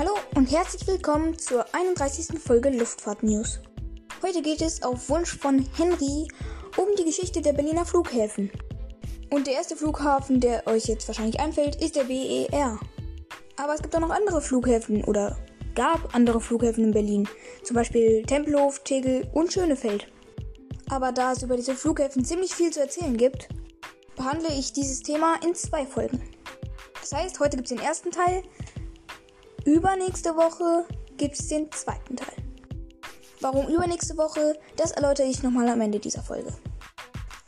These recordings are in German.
Hallo und herzlich willkommen zur 31. Folge Luftfahrt News. Heute geht es auf Wunsch von Henry um die Geschichte der Berliner Flughäfen. Und der erste Flughafen, der euch jetzt wahrscheinlich einfällt, ist der BER. Aber es gibt auch noch andere Flughäfen oder gab andere Flughäfen in Berlin. Zum Beispiel Tempelhof, Tegel und Schönefeld. Aber da es über diese Flughäfen ziemlich viel zu erzählen gibt, behandle ich dieses Thema in zwei Folgen. Das heißt, heute gibt es den ersten Teil, übernächste Woche gibt es den zweiten Teil. Warum übernächste Woche, das erläutere ich nochmal am Ende dieser Folge.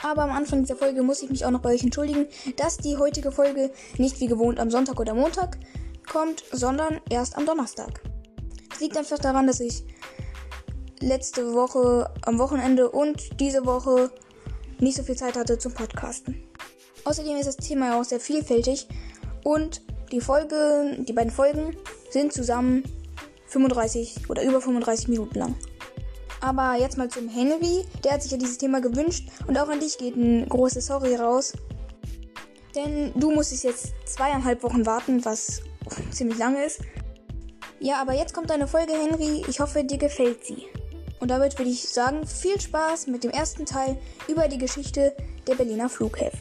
Aber am Anfang dieser Folge muss ich mich auch noch bei euch entschuldigen, dass die heutige Folge nicht wie gewohnt am Sonntag oder Montag kommt, sondern erst am Donnerstag. Das liegt einfach daran, dass ich letzte Woche am Wochenende und diese Woche nicht so viel Zeit hatte zum Podcasten. Außerdem ist das Thema ja auch sehr vielfältig und die Folge, die beiden Folgen sind zusammen 35 oder über 35 Minuten lang. Aber jetzt mal zum Henry. Der hat sich ja dieses Thema gewünscht und auch an dich geht ein großes Sorry raus. Denn du musstest jetzt zweieinhalb Wochen warten, was ziemlich lange ist. Ja, aber jetzt kommt eine Folge, Henry. Ich hoffe, dir gefällt sie. Und damit würde ich sagen, viel Spaß mit dem ersten Teil über die Geschichte der Berliner Flughäfen.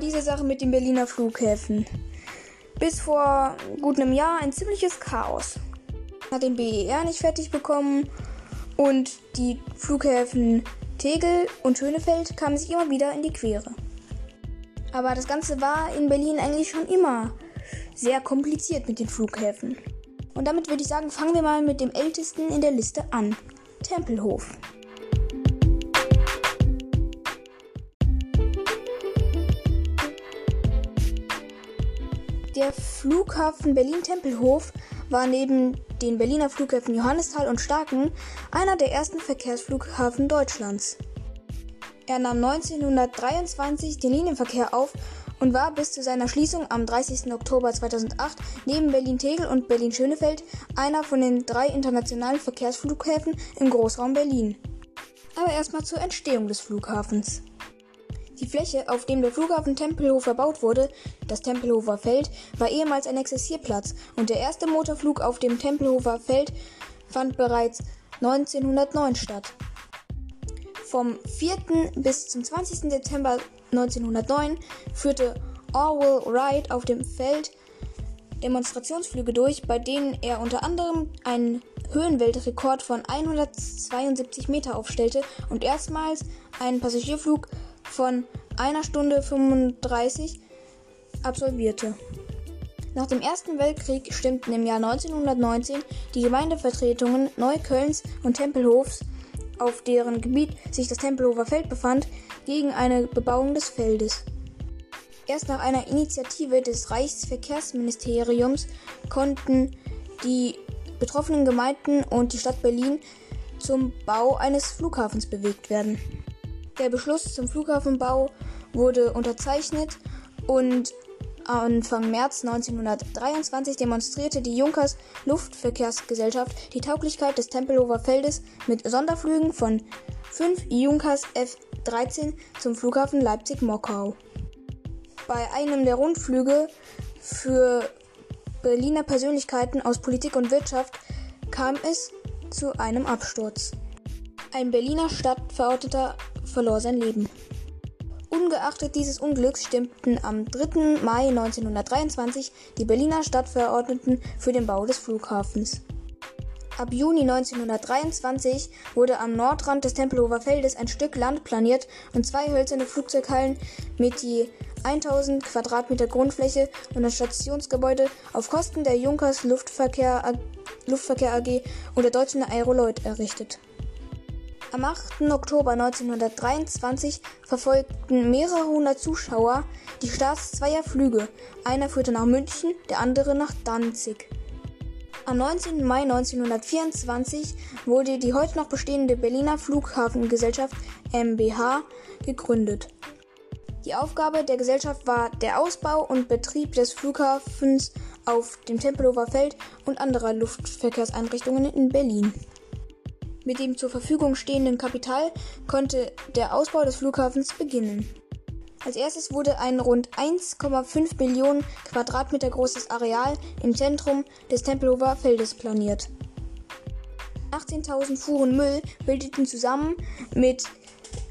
Diese Sache mit den Berliner Flughäfen. Bis vor gut einem Jahr ein ziemliches Chaos. Hat den BER nicht fertig bekommen und die Flughäfen Tegel und Schönefeld kamen sich immer wieder in die Quere. Aber das Ganze war in Berlin eigentlich schon immer sehr kompliziert mit den Flughäfen. Und damit würde ich sagen, fangen wir mal mit dem ältesten in der Liste an. Tempelhof. Der Flughafen Berlin-Tempelhof war neben den Berliner Flughäfen Johannisthal und Starken einer der ersten Verkehrsflughafen Deutschlands. Er nahm 1923 den Linienverkehr auf und war bis zu seiner Schließung am 30. Oktober 2008 neben Berlin-Tegel und Berlin-Schönefeld einer von den drei internationalen Verkehrsflughäfen im Großraum Berlin. Aber erstmal zur Entstehung des Flughafens. Die Fläche, auf dem der Flughafen Tempelhof erbaut wurde, das Tempelhofer Feld, war ehemals ein Exerzierplatz und der erste Motorflug auf dem Tempelhofer Feld fand bereits 1909 statt. Vom 4. bis zum 20. Dezember 1909 führte Orwell Wright auf dem Feld Demonstrationsflüge durch, bei denen er unter anderem einen Höhenweltrekord von 172 Meter aufstellte und erstmals einen Passagierflug von einer Stunde 35 absolvierte. Nach dem Ersten Weltkrieg stimmten im Jahr 1919 die Gemeindevertretungen Neuköllns und Tempelhofs, auf deren Gebiet sich das Tempelhofer Feld befand, gegen eine Bebauung des Feldes. Erst nach einer Initiative des Reichsverkehrsministeriums konnten die betroffenen Gemeinden und die Stadt Berlin zum Bau eines Flughafens bewegt werden. Der Beschluss zum Flughafenbau wurde unterzeichnet und Anfang März 1923 demonstrierte die Junkers Luftverkehrsgesellschaft die Tauglichkeit des Tempelhofer Feldes mit Sonderflügen von 5 Junkers F-13 zum Flughafen Leipzig-Mockau. Bei einem der Rundflüge für Berliner Persönlichkeiten aus Politik und Wirtschaft kam es zu einem Absturz. Ein Berliner Stadtverordneter verlor sein Leben. Ungeachtet dieses Unglücks stimmten am 3. Mai 1923 die Berliner Stadtverordneten für den Bau des Flughafens. Ab Juni 1923 wurde am Nordrand des Tempelhofer Feldes ein Stück Land planiert und zwei hölzerne Flugzeughallen mit je 1000 Quadratmeter Grundfläche und ein Stationsgebäude auf Kosten der Junkers Luftverkehr, AG und der Deutschen Aeroloid errichtet. Am 8. Oktober 1923 verfolgten mehrere hundert Zuschauer die Starts zweier Flüge. Einer führte nach München, der andere nach Danzig. Am 19. Mai 1924 wurde die heute noch bestehende Berliner Flughafengesellschaft MBH gegründet. Die Aufgabe der Gesellschaft war der Ausbau und Betrieb des Flughafens auf dem Tempelhofer Feld und anderer Luftverkehrseinrichtungen in Berlin. Mit dem zur Verfügung stehenden Kapital konnte der Ausbau des Flughafens beginnen. Als erstes wurde ein rund 1,5 Millionen Quadratmeter großes Areal im Zentrum des Tempelhofer Feldes planiert. 18.000 Fuhren Müll bildeten zusammen mit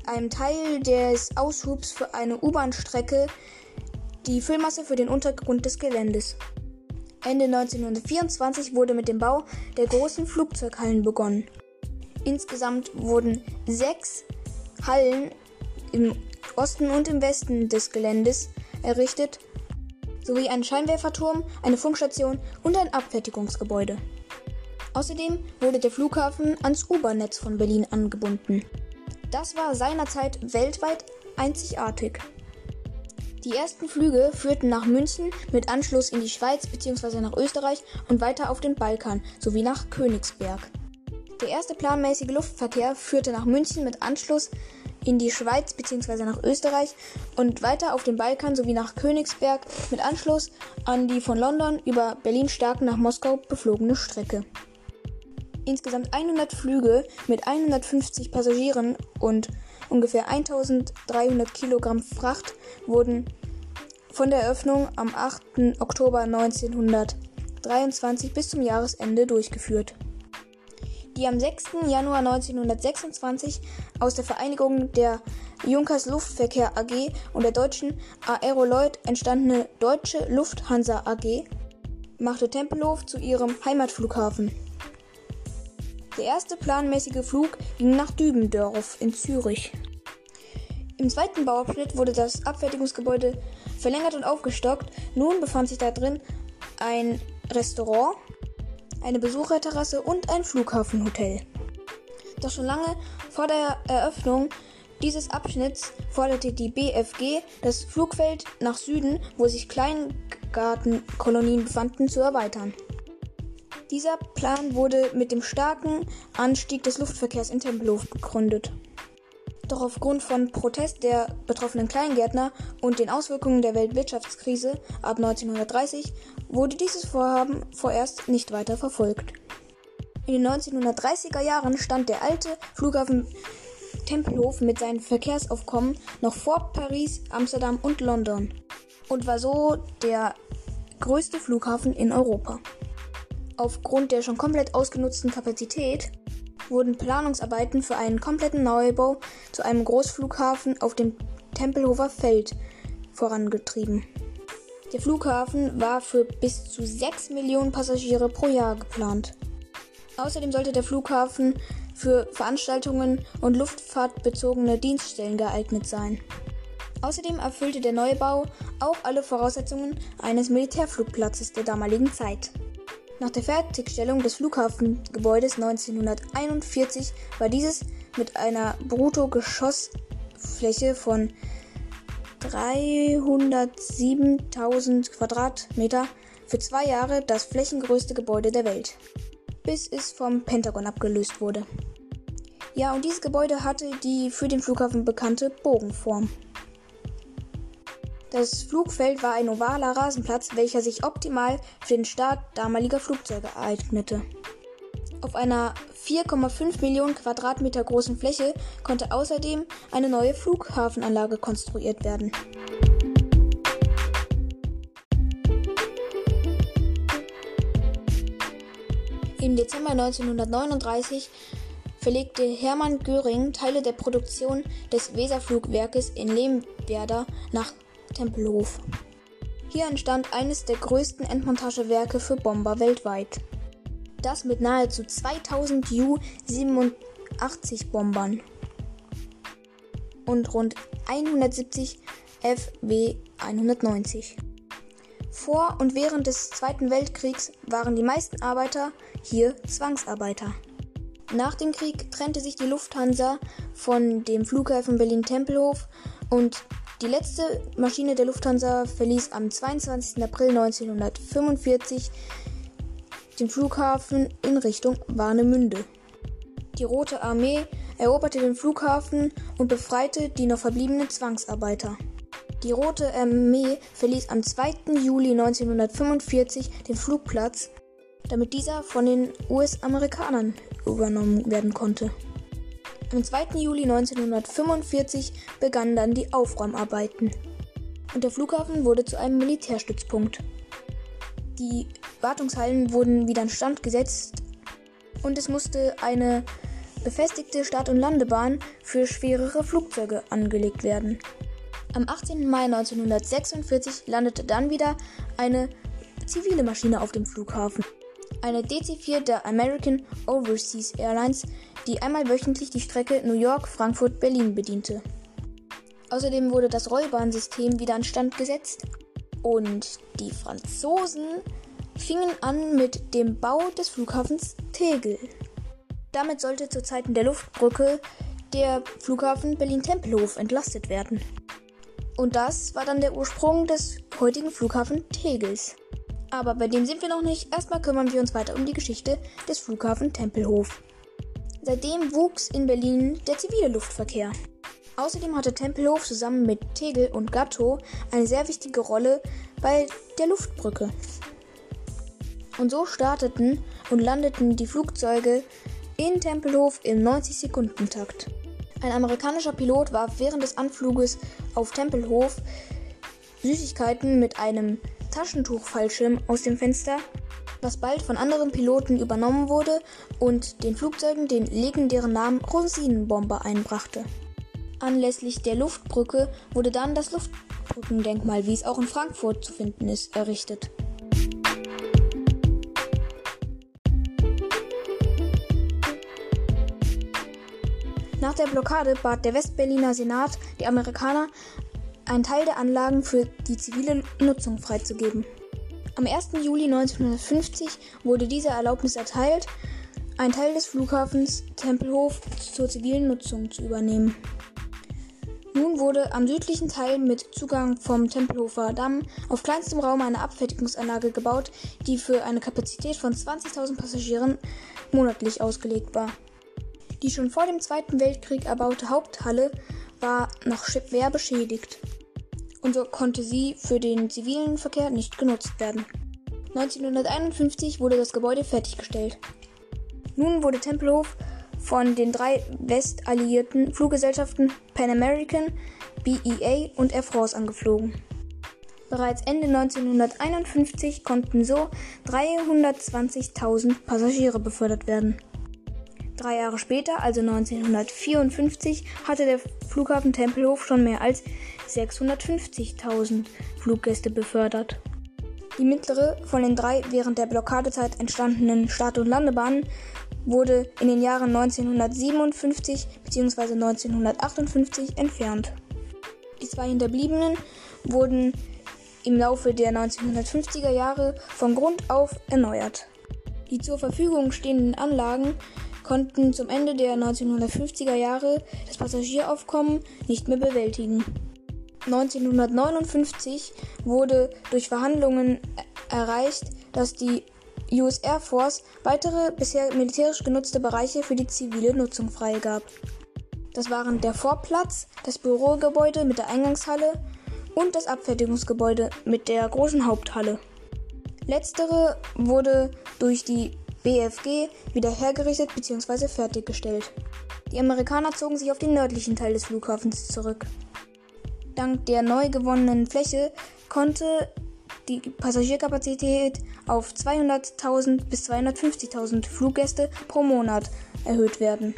einem Teil des Aushubs für eine U-Bahn-Strecke die Füllmasse für den Untergrund des Geländes. Ende 1924 wurde mit dem Bau der großen Flugzeughallen begonnen. Insgesamt wurden sechs Hallen im Osten und im Westen des Geländes errichtet, sowie ein Scheinwerferturm, eine Funkstation und ein Abfertigungsgebäude. Außerdem wurde der Flughafen ans U-Bahn-Netz von Berlin angebunden. Das war seinerzeit weltweit einzigartig. Die ersten Flüge führten nach München mit Anschluss in die Schweiz bzw. nach Österreich und weiter auf den Balkan sowie nach Königsberg. Der erste planmäßige Luftverkehr führte nach München mit Anschluss in die Schweiz bzw. nach Österreich und weiter auf den Balkan sowie nach Königsberg mit Anschluss an die von London über Berlin-Starken nach Moskau beflogene Strecke. Insgesamt 100 Flüge mit 150 Passagieren und ungefähr 1300 Kilogramm Fracht wurden von der Eröffnung am 8. Oktober 1923 bis zum Jahresende durchgeführt. Die am 6. Januar 1926 aus der Vereinigung der Junkers Luftverkehr AG und der deutschen Aeroloid entstandene Deutsche Lufthansa AG machte Tempelhof zu ihrem Heimatflughafen. Der erste planmäßige Flug ging nach Dübendorf in Zürich. Im zweiten Bauabschnitt wurde das Abfertigungsgebäude verlängert und aufgestockt. Nun befand sich da drin ein Restaurant, eine Besucherterrasse und ein Flughafenhotel. Doch schon lange vor der Eröffnung dieses Abschnitts forderte die BFG, das Flugfeld nach Süden, wo sich Kleingartenkolonien befanden, zu erweitern. Dieser Plan wurde mit dem starken Anstieg des Luftverkehrs in Tempelhof begründet. Doch aufgrund von Protest der betroffenen Kleingärtner und den Auswirkungen der Weltwirtschaftskrise ab 1930 wurde dieses Vorhaben vorerst nicht weiter verfolgt. In den 1930er Jahren stand der alte Flughafen Tempelhof mit seinen Verkehrsaufkommen noch vor Paris, Amsterdam und London und war so der größte Flughafen in Europa. Aufgrund der schon komplett ausgenutzten Kapazität wurden Planungsarbeiten für einen kompletten Neubau zu einem Großflughafen auf dem Tempelhofer Feld vorangetrieben. Der Flughafen war für bis zu 6 Millionen Passagiere pro Jahr geplant. Außerdem sollte der Flughafen für Veranstaltungen und luftfahrtbezogene Dienststellen geeignet sein. Außerdem erfüllte der Neubau auch alle Voraussetzungen eines Militärflugplatzes der damaligen Zeit. Nach der Fertigstellung des Flughafengebäudes 1941 war dieses mit einer Bruttogeschossfläche von 307.000 Quadratmeter für zwei Jahre das flächengrößte Gebäude der Welt, bis es vom Pentagon abgelöst wurde. Ja, und dieses Gebäude hatte die für den Flughafen bekannte Bogenform. Das Flugfeld war ein ovaler Rasenplatz, welcher sich optimal für den Start damaliger Flugzeuge eignete. Auf einer 4,5 Millionen Quadratmeter großen Fläche konnte außerdem eine neue Flughafenanlage konstruiert werden. Im Dezember 1939 verlegte Hermann Göring Teile der Produktion des Weserflugwerkes in Lehmwerder nach Tempelhof. Hier entstand eines der größten Endmontagewerke für Bomber weltweit. Das mit nahezu 2000 Ju-87 Bombern und rund 170 FW-190. Vor und während des Zweiten Weltkriegs waren die meisten Arbeiter hier Zwangsarbeiter. Nach dem Krieg trennte sich die Lufthansa von dem Flughafen Berlin-Tempelhof und die letzte Maschine der Lufthansa verließ am 22. April 1945 den Flughafen in Richtung Warnemünde. Die Rote Armee eroberte den Flughafen und befreite die noch verbliebenen Zwangsarbeiter. Die Rote Armee verließ am 2. Juli 1945 den Flugplatz, damit dieser von den US-Amerikanern übernommen werden konnte. Am 2. Juli 1945 begannen dann die Aufräumarbeiten und der Flughafen wurde zu einem Militärstützpunkt. Die Wartungshallen wurden wieder instand gesetzt und es musste eine befestigte Start- und Landebahn für schwerere Flugzeuge angelegt werden. Am 18. Mai 1946 landete dann wieder eine zivile Maschine auf dem Flughafen. Eine DC-4 der American Overseas Airlines, die einmal wöchentlich die Strecke New York, Frankfurt, Berlin bediente. Außerdem wurde das Rollbahnsystem wieder instand gesetzt und die Franzosen fingen an mit dem Bau des Flughafens Tegel. Damit sollte zu Zeiten der Luftbrücke der Flughafen Berlin-Tempelhof entlastet werden. Und das war dann der Ursprung des heutigen Flughafen Tegels. Aber bei dem sind wir noch nicht. Erstmal kümmern wir uns weiter um die Geschichte des Flughafen Tempelhof. Seitdem wuchs in Berlin der zivile Luftverkehr. Außerdem hatte Tempelhof zusammen mit Tegel und Gatto eine sehr wichtige Rolle bei der Luftbrücke. Und so starteten und landeten die Flugzeuge in Tempelhof im 90-Sekunden-Takt. Ein amerikanischer Pilot warf während des Anfluges auf Tempelhof Süßigkeiten mit einem Taschentuchfallschirm aus dem Fenster, was bald von anderen Piloten übernommen wurde und den Flugzeugen den legendären Namen Rosinenbomber einbrachte. Anlässlich der Luftbrücke wurde dann das Luftbrückendenkmal, wie es auch in Frankfurt zu finden ist, errichtet. Nach der Blockade bat der Westberliner Senat die Amerikaner, einen Teil der Anlagen für die zivile Nutzung freizugeben. Am 1. Juli 1950 wurde diese Erlaubnis erteilt, einen Teil des Flughafens Tempelhof zur zivilen Nutzung zu übernehmen. Nun wurde am südlichen Teil mit Zugang vom Tempelhofer Damm auf kleinstem Raum eine Abfertigungsanlage gebaut, die für eine Kapazität von 20.000 Passagieren monatlich ausgelegt war. Die schon vor dem Zweiten Weltkrieg erbaute Haupthalle war noch schwer beschädigt und so konnte sie für den zivilen Verkehr nicht genutzt werden. 1951 wurde das Gebäude fertiggestellt. Nun wurde Tempelhof von den drei westalliierten Fluggesellschaften Pan American, BEA und Air France angeflogen. Bereits Ende 1951 konnten so 320.000 Passagiere befördert werden. Drei Jahre später, also 1954, hatte der Flughafen Tempelhof schon mehr als 650.000 Fluggäste befördert. Die mittlere von den drei während der Blockadezeit entstandenen Start- und Landebahnen wurde in den Jahren 1957 bzw. 1958 entfernt. Die zwei hinterbliebenen wurden im Laufe der 1950er Jahre von Grund auf erneuert. Die zur Verfügung stehenden Anlagen konnten zum Ende der 1950er Jahre das Passagieraufkommen nicht mehr bewältigen. 1959 wurde durch Verhandlungen erreicht, dass die US Air Force weitere bisher militärisch genutzte Bereiche für die zivile Nutzung freigab. Das waren der Vorplatz, das Bürogebäude mit der Eingangshalle und das Abfertigungsgebäude mit der großen Haupthalle. Letztere wurde durch die BFG wieder hergerichtet bzw. fertiggestellt. Die Amerikaner zogen sich auf den nördlichen Teil des Flughafens zurück. Dank der neu gewonnenen Fläche konnte die Passagierkapazität auf 200.000 bis 250.000 Fluggäste pro Monat erhöht werden.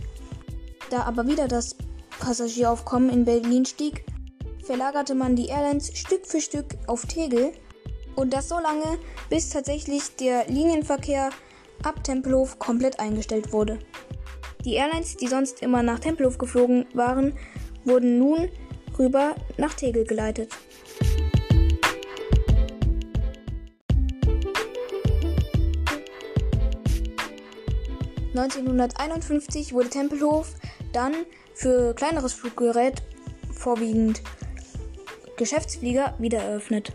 Da aber wieder das Passagieraufkommen in Berlin stieg, verlagerte man die Airlines Stück für Stück auf Tegel und das so lange, bis tatsächlich der Linienverkehr ab Tempelhof komplett eingestellt wurde. Die Airlines, die sonst immer nach Tempelhof geflogen waren, wurden nun rüber nach Tegel geleitet. (1951) wurde Tempelhof dann für kleineres Fluggerät, vorwiegend Geschäftsflieger, wieder eröffnet.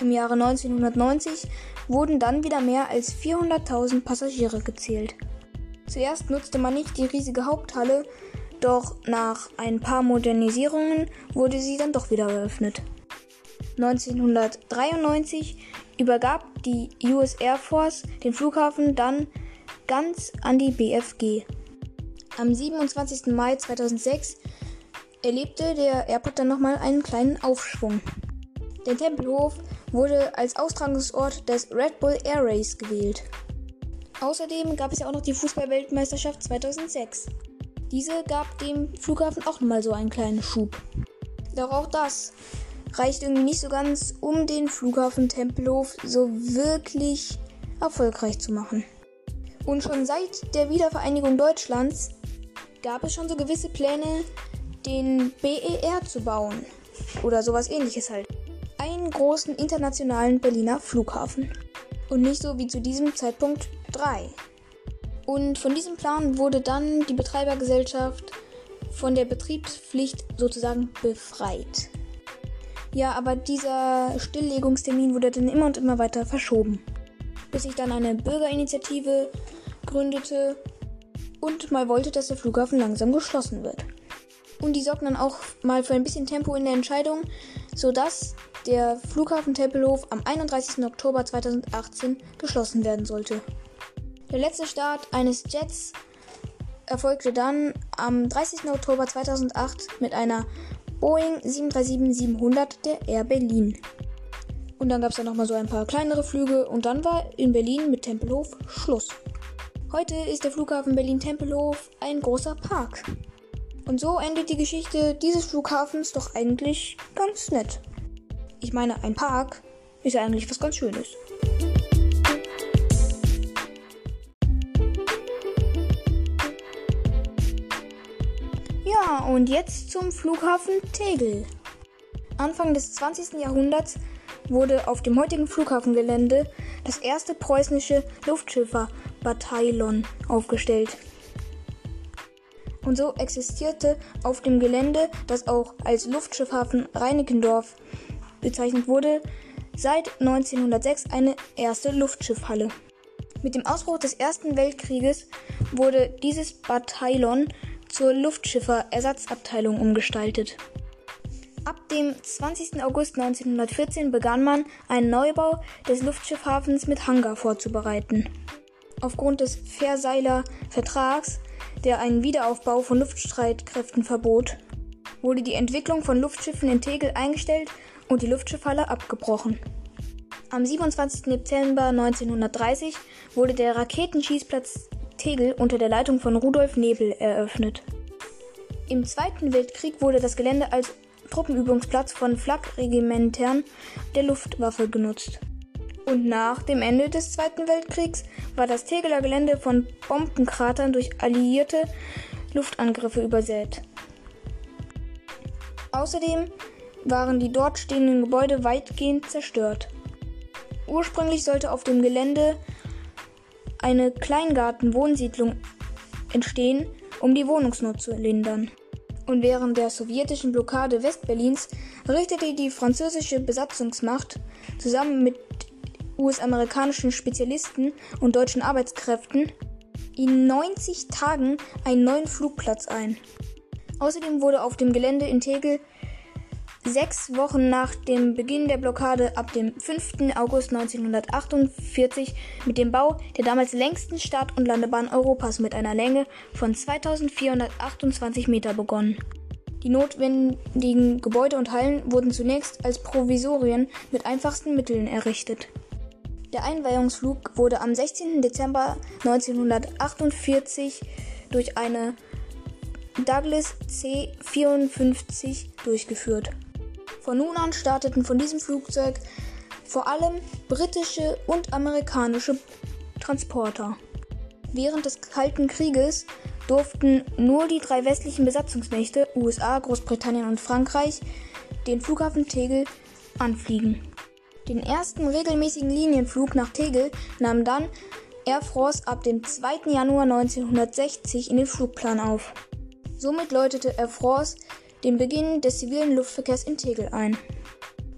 Im Jahre 1990 wurden dann wieder mehr als 400.000 Passagiere gezählt. Zuerst nutzte man nicht die riesige Haupthalle, doch nach ein paar Modernisierungen wurde sie dann doch wieder eröffnet. 1993 übergab die US Air Force den Flughafen dann ganz an die BFG. Am 27. Mai 2006 erlebte der Airport dann nochmal einen kleinen Aufschwung. Der Tempelhof wurde als Austragungsort des Red Bull Air Race gewählt. Außerdem gab es ja auch noch die Fußballweltmeisterschaft 2006. Diese gab dem Flughafen auch nochmal so einen kleinen Schub. Doch auch das reicht irgendwie nicht so ganz, um den Flughafen Tempelhof so wirklich erfolgreich zu machen. Und schon seit der Wiedervereinigung Deutschlands gab es schon so gewisse Pläne, den BER zu bauen. Oder sowas ähnliches halt. Einen großen internationalen Berliner Flughafen. Und nicht so wie zu diesem Zeitpunkt drei. Und von diesem Plan wurde dann die Betreibergesellschaft von der Betriebspflicht sozusagen befreit. Ja, aber dieser Stilllegungstermin wurde dann immer und immer weiter verschoben. Bis sich dann eine Bürgerinitiative gründete und mal wollte, dass der Flughafen langsam geschlossen wird. Und die sorgten dann auch mal für ein bisschen Tempo in der Entscheidung, sodass der Flughafen Tempelhof am 31. Oktober 2018 geschlossen werden sollte. Der letzte Start eines Jets erfolgte dann am 30. Oktober 2008 mit einer Boeing 737-700 der Air Berlin. Und dann gab es dann nochmal so ein paar kleinere Flüge und dann war in Berlin mit Tempelhof Schluss. Heute ist der Flughafen Berlin-Tempelhof ein großer Park. Und so endet die Geschichte dieses Flughafens doch eigentlich ganz nett. Ich meine, ein Park ist ja eigentlich was ganz Schönes. Ja, und jetzt zum Flughafen Tegel. Anfang des 20. Jahrhunderts wurde auf dem heutigen Flughafengelände das erste preußische Luftschifferbataillon aufgestellt. Und so existierte auf dem Gelände, das auch als Luftschiffhafen Reinickendorf bezeichnet wurde, seit 1906 eine erste Luftschiffhalle. Mit dem Ausbruch des Ersten Weltkrieges wurde dieses Bataillon zur Luftschiffer-Ersatzabteilung umgestaltet. Ab dem 20. August 1914 begann man, einen Neubau des Luftschiffhafens mit Hangar vorzubereiten. Aufgrund des Versailler Vertrags, der einen Wiederaufbau von Luftstreitkräften verbot, wurde die Entwicklung von Luftschiffen in Tegel eingestellt und die Luftschiffhalle abgebrochen. Am 27. Dezember 1930 wurde der Raketenschießplatz Tegel unter der Leitung von Rudolf Nebel eröffnet. Im Zweiten Weltkrieg wurde das Gelände als Truppenübungsplatz von Flakregimentern der Luftwaffe genutzt. Und nach dem Ende des Zweiten Weltkriegs war das Tegeler Gelände von Bombenkratern durch alliierte Luftangriffe übersät. Außerdem waren die dort stehenden Gebäude weitgehend zerstört. Ursprünglich sollte auf dem Gelände eine Kleingarten-Wohnsiedlung entstehen, um die Wohnungsnot zu lindern. Und während der sowjetischen Blockade Westberlins richtete die französische Besatzungsmacht zusammen mit US-amerikanischen Spezialisten und deutschen Arbeitskräften in 90 Tagen einen neuen Flugplatz ein. Außerdem wurde auf dem Gelände in Tegel Sechs Wochen nach dem Beginn der Blockade ab dem 5. August 1948 mit dem Bau der damals längsten Start- und Landebahn Europas mit einer Länge von 2428 Meter begonnen. Die notwendigen Gebäude und Hallen wurden zunächst als Provisorien mit einfachsten Mitteln errichtet. Der Einweihungsflug wurde am 16. Dezember 1948 durch eine Douglas C-54 durchgeführt. Von nun an starteten von diesem Flugzeug vor allem britische und amerikanische Transporter. Während des Kalten Krieges durften nur die drei westlichen Besatzungsmächte USA, Großbritannien und Frankreich den Flughafen Tegel anfliegen. Den ersten regelmäßigen Linienflug nach Tegel nahm dann Air France ab dem 2. Januar 1960 in den Flugplan auf. Somit läutete Air France den Beginn des zivilen Luftverkehrs in Tegel ein.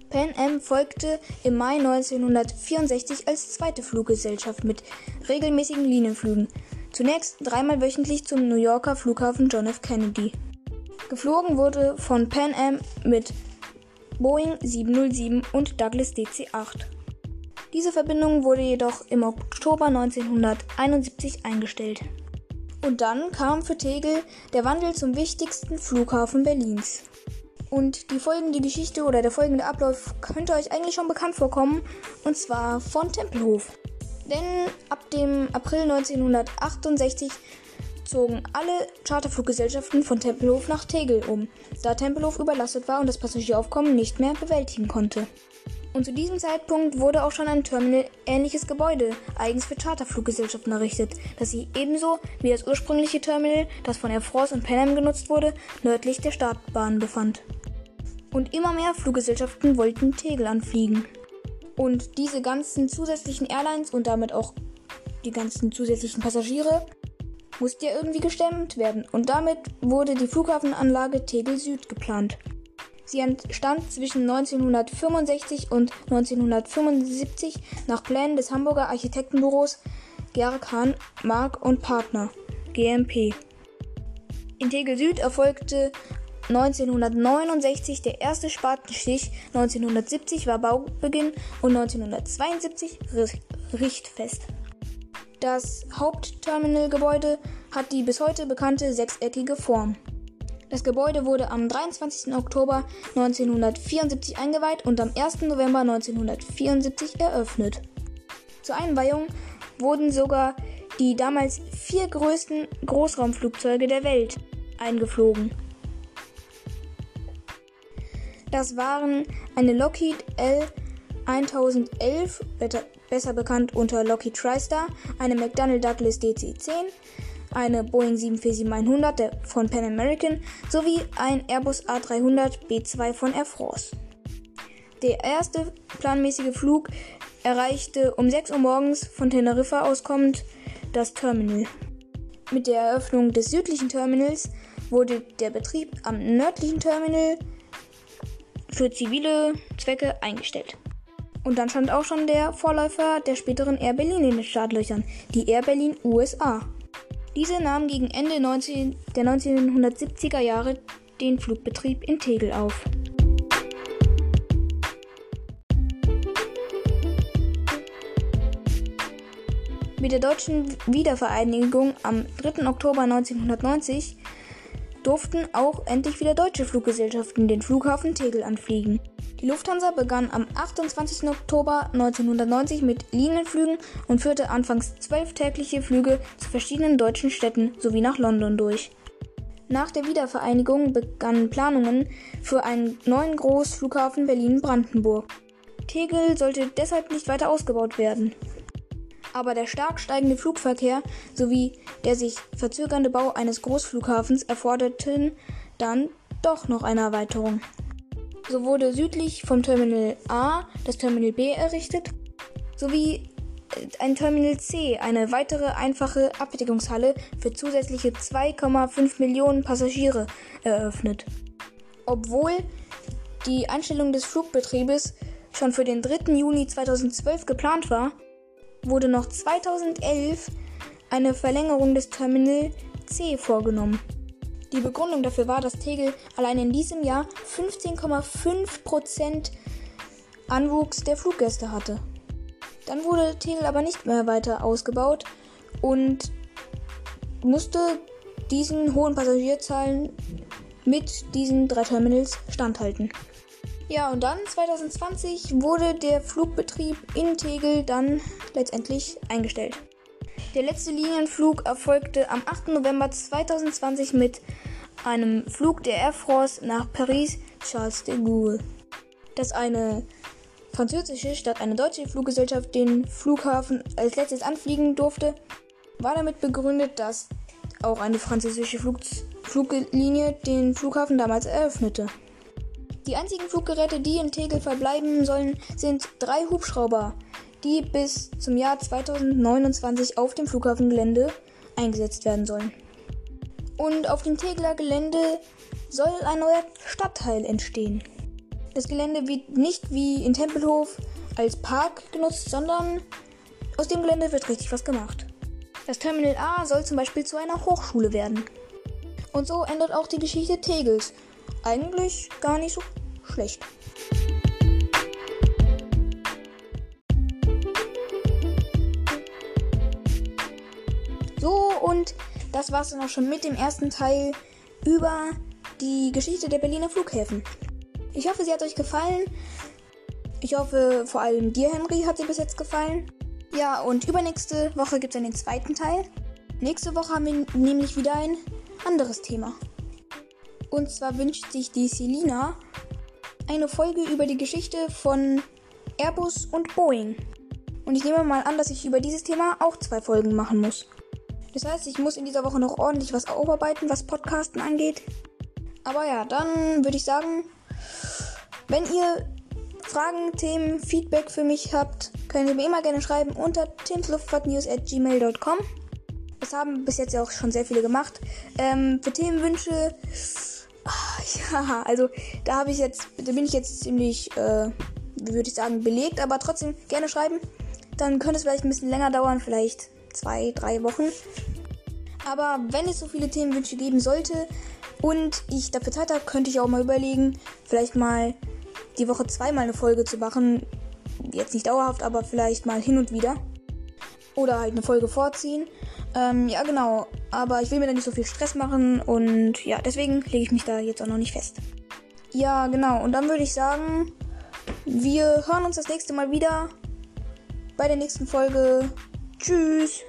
Pan Am folgte im Mai 1964 als zweite Fluggesellschaft mit regelmäßigen Linienflügen, zunächst dreimal wöchentlich zum New Yorker Flughafen John F. Kennedy. Geflogen wurde von Pan Am mit Boeing 707 und Douglas DC-8. Diese Verbindung wurde jedoch im Oktober 1971 eingestellt. Und dann kam für Tegel der Wandel zum wichtigsten Flughafen Berlins. Und die folgende Geschichte oder der folgende Ablauf könnte euch eigentlich schon bekannt vorkommen, und zwar von Tempelhof. Denn ab dem April 1968 zogen alle Charterfluggesellschaften von Tempelhof nach Tegel um, da Tempelhof überlastet war und das Passagieraufkommen nicht mehr bewältigen konnte. Und zu diesem Zeitpunkt wurde auch schon ein Terminal-ähnliches Gebäude eigens für Charterfluggesellschaften errichtet, das sich ebenso wie das ursprüngliche Terminal, das von Air France und Pan Am genutzt wurde, nördlich der Startbahn befand. Und immer mehr Fluggesellschaften wollten Tegel anfliegen. Und diese ganzen zusätzlichen Airlines und damit auch die ganzen zusätzlichen Passagiere musste ja irgendwie gestemmt werden und damit wurde die Flughafenanlage Tegel Süd geplant. Sie entstand zwischen 1965 und 1975 nach Plänen des Hamburger Architektenbüros Gerg Hahn, Mark und Partner GmbH. In Tegel Süd erfolgte 1969 der erste Spatenstich, 1970 war Baubeginn und 1972 Richtfest. Das Hauptterminalgebäude hat die bis heute bekannte sechseckige Form. Das Gebäude wurde am 23. Oktober 1974 eingeweiht und am 1. November 1974 eröffnet. Zur Einweihung wurden sogar die damals vier größten Großraumflugzeuge der Welt eingeflogen. Das waren eine Lockheed L 1011, besser bekannt unter Lockheed TriStar, eine McDonnell Douglas DC-10, eine Boeing 747-100 von Pan American sowie ein Airbus A300 B2 von Air France. Der erste planmäßige Flug erreichte um 6 Uhr morgens von Teneriffa aus kommend das Terminal. Mit der Eröffnung des südlichen Terminals wurde der Betrieb am nördlichen Terminal für zivile Zwecke eingestellt. Und dann stand auch schon der Vorläufer der späteren Air Berlin in den Startlöchern, die Air Berlin USA. Diese nahm gegen Ende 19, der 1970er Jahre den Flugbetrieb in Tegel auf. Mit der deutschen Wiedervereinigung am 3. Oktober 1990 durften auch endlich wieder deutsche Fluggesellschaften den Flughafen Tegel anfliegen. Die Lufthansa begann am 28. Oktober 1990 mit Linienflügen und führte anfangs zwölf tägliche Flüge zu verschiedenen deutschen Städten sowie nach London durch. Nach der Wiedervereinigung begannen Planungen für einen neuen Großflughafen Berlin-Brandenburg. Tegel sollte deshalb nicht weiter ausgebaut werden. Aber der stark steigende Flugverkehr sowie der sich verzögernde Bau eines Großflughafens erforderten dann doch noch eine Erweiterung. So wurde südlich vom Terminal A das Terminal B errichtet, sowie äh, ein Terminal C, eine weitere einfache Abdeckungshalle für zusätzliche 2,5 Millionen Passagiere eröffnet. Obwohl die Einstellung des Flugbetriebes schon für den 3. Juni 2012 geplant war, wurde noch 2011 eine Verlängerung des Terminal C vorgenommen. Die Begründung dafür war, dass Tegel allein in diesem Jahr 15,5% Anwuchs der Fluggäste hatte. Dann wurde Tegel aber nicht mehr weiter ausgebaut und musste diesen hohen Passagierzahlen mit diesen drei Terminals standhalten. Ja, und dann 2020 wurde der Flugbetrieb in Tegel dann letztendlich eingestellt. Der letzte Linienflug erfolgte am 8. November 2020 mit einem Flug der Air France nach Paris Charles de Gaulle. Dass eine französische statt eine deutsche Fluggesellschaft den Flughafen als letztes anfliegen durfte, war damit begründet, dass auch eine französische Flug Fluglinie den Flughafen damals eröffnete. Die einzigen Fluggeräte, die in Tegel verbleiben sollen, sind drei Hubschrauber, die bis zum Jahr 2029 auf dem Flughafengelände eingesetzt werden sollen. Und auf dem Tegeler Gelände soll ein neuer Stadtteil entstehen. Das Gelände wird nicht wie in Tempelhof als Park genutzt, sondern aus dem Gelände wird richtig was gemacht. Das Terminal A soll zum Beispiel zu einer Hochschule werden. Und so ändert auch die Geschichte Tegels. Eigentlich gar nicht so schlecht. So, und das war's dann auch schon mit dem ersten Teil über die Geschichte der Berliner Flughäfen. Ich hoffe, sie hat euch gefallen. Ich hoffe, vor allem dir, Henry, hat sie bis jetzt gefallen. Ja, und übernächste Woche gibt es dann den zweiten Teil. Nächste Woche haben wir nämlich wieder ein anderes Thema. Und zwar wünscht sich die Selina eine Folge über die Geschichte von Airbus und Boeing. Und ich nehme mal an, dass ich über dieses Thema auch zwei Folgen machen muss. Das heißt, ich muss in dieser Woche noch ordentlich was aufarbeiten, was Podcasten angeht. Aber ja, dann würde ich sagen, wenn ihr Fragen, Themen, Feedback für mich habt, könnt ihr mir immer gerne schreiben unter timsluftfahrtnews.gmail.com. Das haben bis jetzt ja auch schon sehr viele gemacht. Ähm, für Themenwünsche, ach, ja, also da habe ich jetzt, da bin ich jetzt ziemlich, äh, würde ich sagen, belegt, aber trotzdem gerne schreiben. Dann könnte es vielleicht ein bisschen länger dauern, vielleicht zwei, drei Wochen. Aber wenn es so viele Themenwünsche geben sollte und ich dafür Zeit habe, könnte ich auch mal überlegen, vielleicht mal die Woche zweimal eine Folge zu machen. Jetzt nicht dauerhaft, aber vielleicht mal hin und wieder. Oder halt eine Folge vorziehen. Ähm, ja, genau. Aber ich will mir da nicht so viel Stress machen und ja, deswegen lege ich mich da jetzt auch noch nicht fest. Ja, genau. Und dann würde ich sagen, wir hören uns das nächste Mal wieder bei der nächsten Folge. Tschüss.